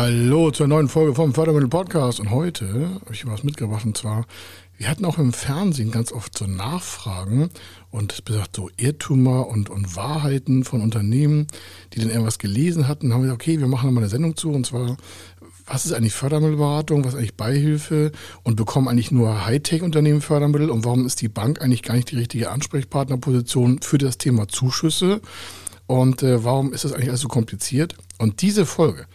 Hallo zur neuen Folge vom Fördermittel Podcast. Und heute habe ich was mitgebracht und zwar, wir hatten auch im Fernsehen ganz oft so Nachfragen und besagt so Irrtümer und, und Wahrheiten von Unternehmen, die dann irgendwas gelesen hatten. Haben wir gesagt, okay, wir machen nochmal eine Sendung zu und zwar, was ist eigentlich Fördermittelberatung, was ist eigentlich Beihilfe und bekommen eigentlich nur Hightech-Unternehmen Fördermittel und warum ist die Bank eigentlich gar nicht die richtige Ansprechpartnerposition für das Thema Zuschüsse und äh, warum ist das eigentlich alles so kompliziert? Und diese Folge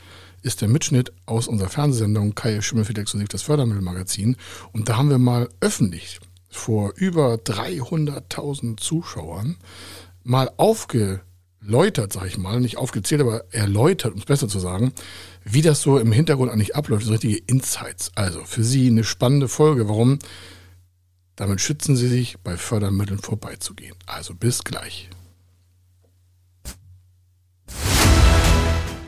ist der Mitschnitt aus unserer Fernsehsendung Kai Schimmelfeld exklusiv das Fördermittelmagazin. Und da haben wir mal öffentlich vor über 300.000 Zuschauern mal aufgeläutert, sag ich mal, nicht aufgezählt, aber erläutert, um es besser zu sagen, wie das so im Hintergrund eigentlich abläuft, so richtige Insights. Also für Sie eine spannende Folge. Warum? Damit schützen Sie sich, bei Fördermitteln vorbeizugehen. Also bis gleich.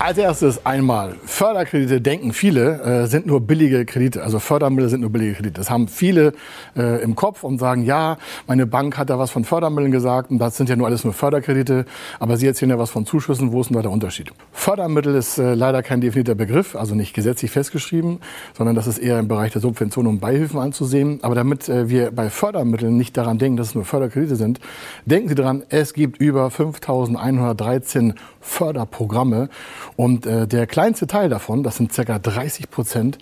Als erstes einmal, Förderkredite denken viele, äh, sind nur billige Kredite. Also Fördermittel sind nur billige Kredite. Das haben viele äh, im Kopf und sagen, ja, meine Bank hat da was von Fördermitteln gesagt und das sind ja nur alles nur Förderkredite. Aber Sie erzählen ja was von Zuschüssen. Wo ist denn da der Unterschied? Fördermittel ist äh, leider kein definierter Begriff, also nicht gesetzlich festgeschrieben, sondern das ist eher im Bereich der Subventionen und Beihilfen anzusehen. Aber damit äh, wir bei Fördermitteln nicht daran denken, dass es nur Förderkredite sind, denken Sie daran, es gibt über 5.113 Förderprogramme. Und äh, der kleinste Teil davon, das sind ca. 30 Prozent,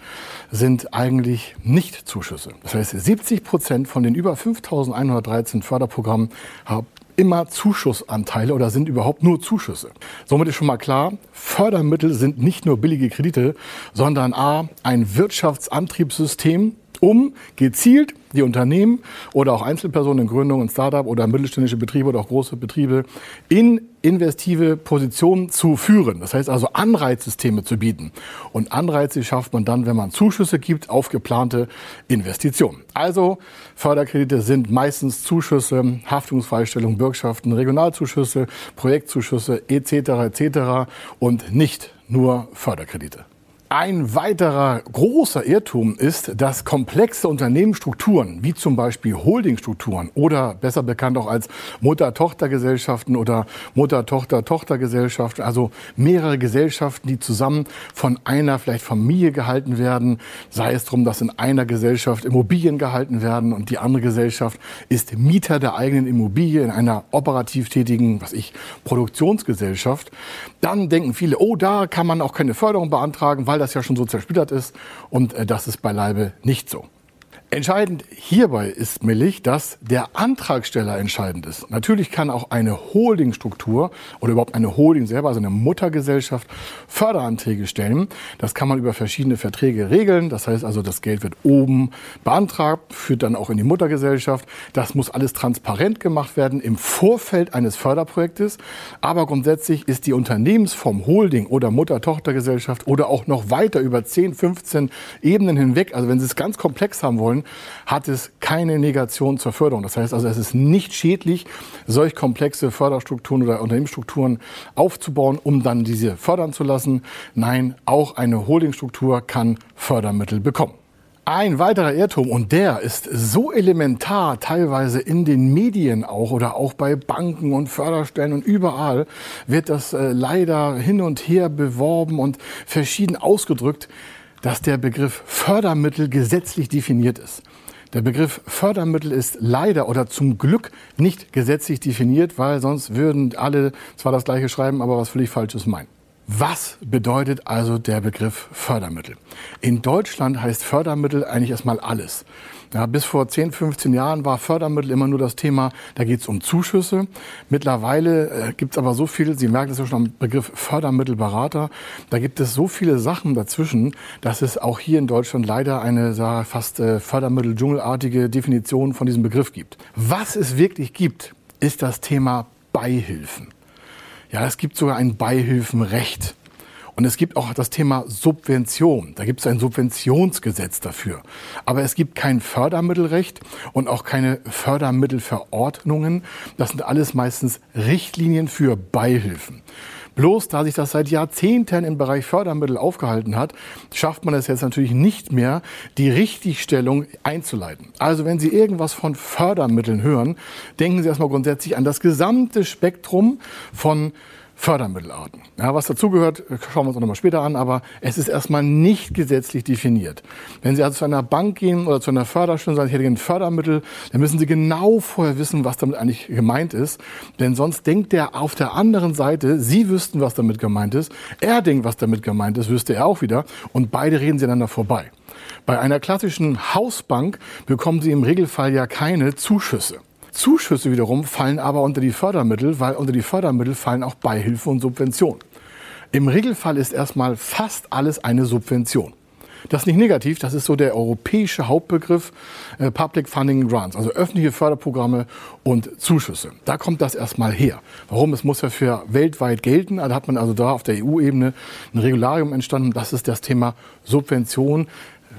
sind eigentlich nicht Zuschüsse. Das heißt, 70 Prozent von den über 5.113 Förderprogrammen haben immer Zuschussanteile oder sind überhaupt nur Zuschüsse. Somit ist schon mal klar, Fördermittel sind nicht nur billige Kredite, sondern a, ein Wirtschaftsantriebssystem, um gezielt die Unternehmen oder auch Einzelpersonen in Gründung und Startup oder mittelständische Betriebe oder auch große Betriebe in investive Positionen zu führen. Das heißt also Anreizsysteme zu bieten. Und Anreize schafft man dann, wenn man Zuschüsse gibt auf geplante Investitionen. Also Förderkredite sind meistens Zuschüsse, Haftungsfreistellung, Bürgschaften, Regionalzuschüsse, Projektzuschüsse etc. etc. und nicht nur Förderkredite. Ein weiterer großer Irrtum ist, dass komplexe Unternehmensstrukturen, wie zum Beispiel Holdingstrukturen oder besser bekannt auch als Mutter-Tochter-Gesellschaften oder Mutter-Tochter-Tochter-Gesellschaften, also mehrere Gesellschaften, die zusammen von einer vielleicht Familie gehalten werden, sei es darum, dass in einer Gesellschaft Immobilien gehalten werden und die andere Gesellschaft ist Mieter der eigenen Immobilie in einer operativ tätigen, was ich, Produktionsgesellschaft, dann denken viele, oh, da kann man auch keine Förderung beantragen, weil das ja schon so zersplittert ist. Und äh, das ist beileibe nicht so. Entscheidend hierbei ist millig, dass der Antragsteller entscheidend ist. Natürlich kann auch eine Holdingstruktur oder überhaupt eine Holding selber, also eine Muttergesellschaft, Förderanträge stellen. Das kann man über verschiedene Verträge regeln. Das heißt also, das Geld wird oben beantragt, führt dann auch in die Muttergesellschaft. Das muss alles transparent gemacht werden im Vorfeld eines Förderprojektes. Aber grundsätzlich ist die Unternehmensform Holding oder Mutter-Tochter-Gesellschaft oder auch noch weiter über 10, 15 Ebenen hinweg, also wenn Sie es ganz komplex haben wollen, hat es keine Negation zur Förderung. Das heißt also, es ist nicht schädlich, solch komplexe Förderstrukturen oder Unternehmensstrukturen aufzubauen, um dann diese fördern zu lassen. Nein, auch eine Holdingstruktur kann Fördermittel bekommen. Ein weiterer Irrtum, und der ist so elementar teilweise in den Medien auch oder auch bei Banken und Förderstellen und überall wird das äh, leider hin und her beworben und verschieden ausgedrückt dass der Begriff Fördermittel gesetzlich definiert ist. Der Begriff Fördermittel ist leider oder zum Glück nicht gesetzlich definiert, weil sonst würden alle zwar das gleiche schreiben, aber was völlig Falsches meinen. Was bedeutet also der Begriff Fördermittel? In Deutschland heißt Fördermittel eigentlich erstmal alles. Ja, bis vor 10, 15 Jahren war Fördermittel immer nur das Thema, da geht es um Zuschüsse. Mittlerweile äh, gibt es aber so viel, Sie merken es ja schon am Begriff Fördermittelberater, da gibt es so viele Sachen dazwischen, dass es auch hier in Deutschland leider eine sag, fast äh, Fördermittel-Dschungelartige Definition von diesem Begriff gibt. Was es wirklich gibt, ist das Thema Beihilfen. Ja, es gibt sogar ein Beihilfenrecht. Und es gibt auch das Thema Subvention. Da gibt es ein Subventionsgesetz dafür. Aber es gibt kein Fördermittelrecht und auch keine Fördermittelverordnungen. Das sind alles meistens Richtlinien für Beihilfen. Bloß da sich das seit Jahrzehnten im Bereich Fördermittel aufgehalten hat, schafft man es jetzt natürlich nicht mehr, die Richtigstellung einzuleiten. Also wenn Sie irgendwas von Fördermitteln hören, denken Sie erstmal grundsätzlich an das gesamte Spektrum von Fördermittelarten. Ja, was dazugehört, schauen wir uns auch nochmal später an, aber es ist erstmal nicht gesetzlich definiert. Wenn Sie also zu einer Bank gehen oder zu einer Förderstelle und sagen, ich hätte ein Fördermittel, dann müssen Sie genau vorher wissen, was damit eigentlich gemeint ist. Denn sonst denkt der auf der anderen Seite, Sie wüssten, was damit gemeint ist. Er denkt, was damit gemeint ist, wüsste er auch wieder. Und beide reden sie einander vorbei. Bei einer klassischen Hausbank bekommen Sie im Regelfall ja keine Zuschüsse. Zuschüsse wiederum fallen aber unter die Fördermittel, weil unter die Fördermittel fallen auch Beihilfe und Subvention. Im Regelfall ist erstmal fast alles eine Subvention. Das ist nicht negativ, das ist so der europäische Hauptbegriff äh, Public Funding Grants, also öffentliche Förderprogramme und Zuschüsse. Da kommt das erstmal her. Warum? Es muss ja für weltweit gelten. Da hat man also da auf der EU-Ebene ein Regularium entstanden. Das ist das Thema Subvention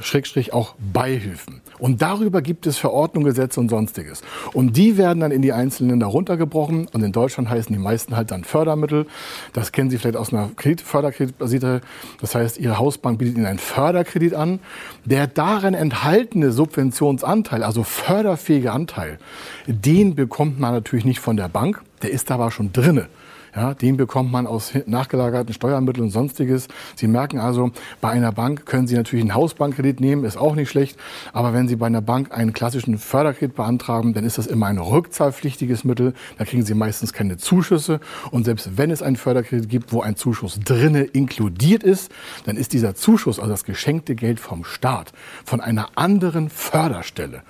Schrägstrich auch Beihilfen. Und darüber gibt es Verordnungen, Gesetze und sonstiges. Und die werden dann in die einzelnen Länder runtergebrochen. Und in Deutschland heißen die meisten halt dann Fördermittel. Das kennen Sie vielleicht aus einer Förderkreditbasierte. Das heißt, Ihre Hausbank bietet Ihnen einen Förderkredit an. Der darin enthaltene Subventionsanteil, also förderfähige Anteil, den bekommt man natürlich nicht von der Bank. Der ist aber schon drinne. Ja, den bekommt man aus nachgelagerten Steuermitteln und sonstiges. Sie merken also, bei einer Bank können Sie natürlich einen Hausbankkredit nehmen, ist auch nicht schlecht. Aber wenn Sie bei einer Bank einen klassischen Förderkredit beantragen, dann ist das immer ein rückzahlpflichtiges Mittel. Da kriegen Sie meistens keine Zuschüsse. Und selbst wenn es einen Förderkredit gibt, wo ein Zuschuss drinne inkludiert ist, dann ist dieser Zuschuss, also das geschenkte Geld vom Staat, von einer anderen Förderstelle.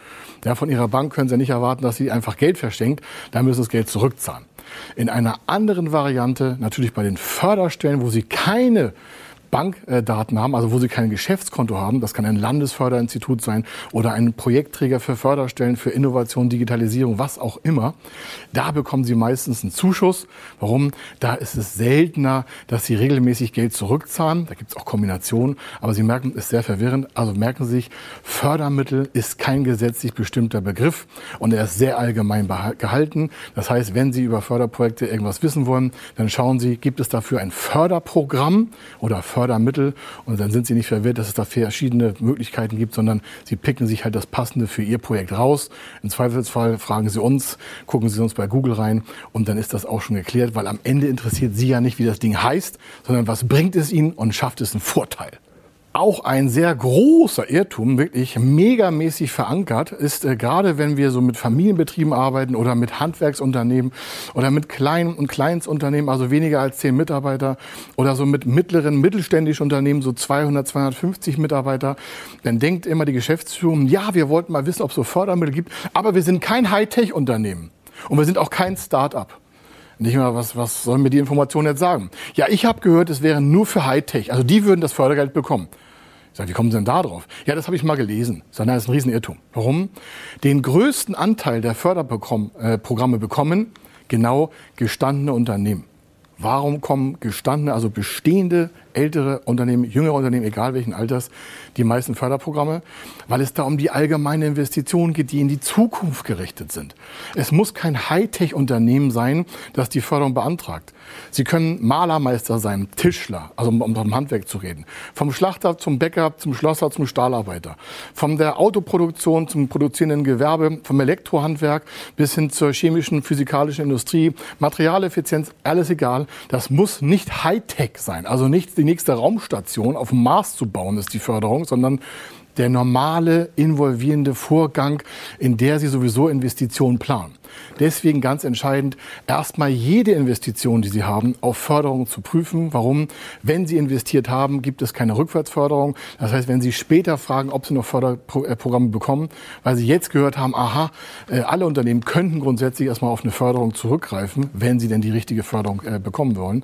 Ja, von Ihrer Bank können Sie nicht erwarten, dass sie einfach Geld verschenkt. Da müssen Sie das Geld zurückzahlen. In einer anderen Variante, natürlich bei den Förderstellen, wo Sie keine Bankdaten haben, also wo sie kein Geschäftskonto haben. Das kann ein Landesförderinstitut sein oder ein Projektträger für Förderstellen für Innovation, Digitalisierung, was auch immer. Da bekommen sie meistens einen Zuschuss. Warum? Da ist es seltener, dass sie regelmäßig Geld zurückzahlen. Da gibt es auch Kombinationen. Aber Sie merken, ist sehr verwirrend. Also merken Sie sich, Fördermittel ist kein gesetzlich bestimmter Begriff und er ist sehr allgemein gehalten. Das heißt, wenn Sie über Förderprojekte irgendwas wissen wollen, dann schauen Sie, gibt es dafür ein Förderprogramm oder Förderprogramm Fördermittel. Und dann sind sie nicht verwirrt, dass es da verschiedene Möglichkeiten gibt, sondern sie picken sich halt das Passende für ihr Projekt raus. Im Zweifelsfall fragen sie uns, gucken sie uns bei Google rein und dann ist das auch schon geklärt, weil am Ende interessiert sie ja nicht, wie das Ding heißt, sondern was bringt es ihnen und schafft es einen Vorteil auch ein sehr großer Irrtum, wirklich megamäßig verankert, ist äh, gerade wenn wir so mit Familienbetrieben arbeiten oder mit Handwerksunternehmen oder mit kleinen und Kleinstunternehmen, also weniger als zehn Mitarbeiter oder so mit mittleren mittelständischen Unternehmen, so 200, 250 Mitarbeiter, dann denkt immer die Geschäftsführung, ja, wir wollten mal wissen, ob es so Fördermittel gibt, aber wir sind kein Hightech-Unternehmen und wir sind auch kein Start-up. Nicht mal, was, was sollen mir die Informationen jetzt sagen? Ja, ich habe gehört, es wäre nur für Hightech. Also die würden das Fördergeld bekommen. Ich sage, wie kommen Sie denn da drauf? Ja, das habe ich mal gelesen. Ich sage, das ist ein Riesenirrtum. Warum? Den größten Anteil der Förderprogramme bekommen genau gestandene Unternehmen. Warum kommen gestandene, also bestehende ältere Unternehmen, jüngere Unternehmen, egal welchen Alters, die meisten Förderprogramme, weil es da um die allgemeine Investition geht, die in die Zukunft gerichtet sind. Es muss kein Hightech-Unternehmen sein, das die Förderung beantragt. Sie können Malermeister sein, Tischler, also um, vom Handwerk zu reden. Vom Schlachter zum Bäcker, zum Schlosser, zum Stahlarbeiter. Von der Autoproduktion zum produzierenden Gewerbe, vom Elektrohandwerk bis hin zur chemischen, physikalischen Industrie, Materialeffizienz, alles egal. Das muss nicht Hightech sein, also nicht die nächste Raumstation auf dem Mars zu bauen, ist die Förderung, sondern der normale involvierende Vorgang, in der Sie sowieso Investitionen planen. Deswegen ganz entscheidend, erstmal jede Investition, die Sie haben, auf Förderung zu prüfen. Warum? Wenn Sie investiert haben, gibt es keine Rückwärtsförderung. Das heißt, wenn Sie später fragen, ob Sie noch Förderprogramme bekommen, weil Sie jetzt gehört haben, aha, äh, alle Unternehmen könnten grundsätzlich erstmal auf eine Förderung zurückgreifen, wenn sie denn die richtige Förderung äh, bekommen wollen,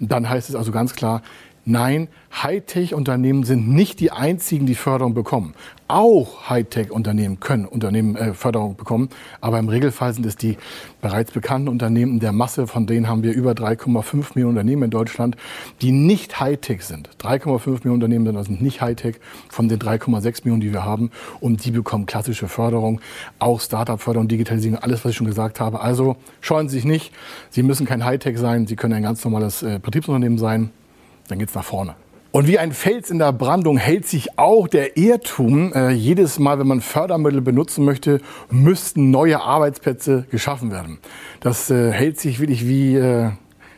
dann heißt es also ganz klar, Nein, Hightech-Unternehmen sind nicht die einzigen, die Förderung bekommen. Auch Hightech-Unternehmen können Unternehmen äh, Förderung bekommen, aber im Regelfall sind es die bereits bekannten Unternehmen der Masse, von denen haben wir über 3,5 Millionen Unternehmen in Deutschland, die nicht Hightech sind. 3,5 Millionen Unternehmen sind nicht Hightech von den 3,6 Millionen, die wir haben und die bekommen klassische Förderung, auch Startup-Förderung, Digitalisierung, alles, was ich schon gesagt habe. Also scheuen Sie sich nicht, Sie müssen kein Hightech sein, Sie können ein ganz normales äh, Betriebsunternehmen sein dann geht's nach vorne. Und wie ein Fels in der Brandung hält sich auch der Irrtum. Äh, jedes Mal, wenn man Fördermittel benutzen möchte, müssten neue Arbeitsplätze geschaffen werden. Das äh, hält sich wirklich wie äh,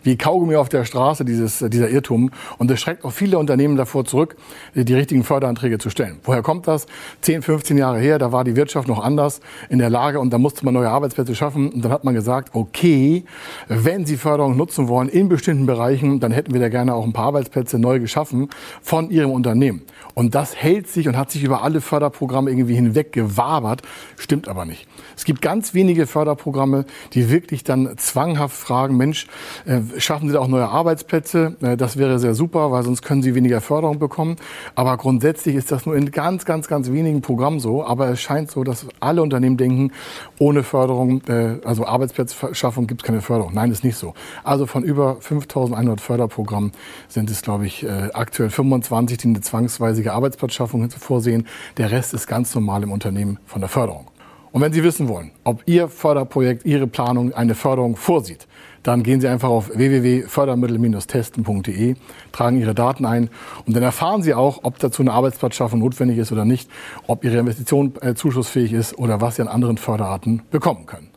wie Kaugummi auf der Straße, dieses, dieser Irrtum. Und das schreckt auch viele Unternehmen davor zurück, die richtigen Förderanträge zu stellen. Woher kommt das? 10, 15 Jahre her, da war die Wirtschaft noch anders in der Lage und da musste man neue Arbeitsplätze schaffen. Und dann hat man gesagt, okay, wenn Sie Förderung nutzen wollen in bestimmten Bereichen, dann hätten wir da gerne auch ein paar Arbeitsplätze neu geschaffen von Ihrem Unternehmen. Und das hält sich und hat sich über alle Förderprogramme irgendwie hinweg gewabert, stimmt aber nicht. Es gibt ganz wenige Förderprogramme, die wirklich dann zwanghaft fragen, Mensch, äh, schaffen Sie da auch neue Arbeitsplätze? Äh, das wäre sehr super, weil sonst können Sie weniger Förderung bekommen. Aber grundsätzlich ist das nur in ganz, ganz, ganz wenigen Programmen so. Aber es scheint so, dass alle Unternehmen denken, ohne Förderung, äh, also Arbeitsplatzschaffung gibt es keine Förderung. Nein, ist nicht so. Also von über 5.100 Förderprogrammen sind es, glaube ich, äh, aktuell 25, die eine zwangsweise Arbeitsplatzschaffung vorsehen. Der Rest ist ganz normal im Unternehmen von der Förderung. Und wenn Sie wissen wollen, ob Ihr Förderprojekt, Ihre Planung eine Förderung vorsieht, dann gehen Sie einfach auf www.fördermittel-testen.de, tragen Ihre Daten ein und dann erfahren Sie auch, ob dazu eine Arbeitsplatzschaffung notwendig ist oder nicht, ob Ihre Investition äh, zuschussfähig ist oder was Sie an anderen Förderarten bekommen können.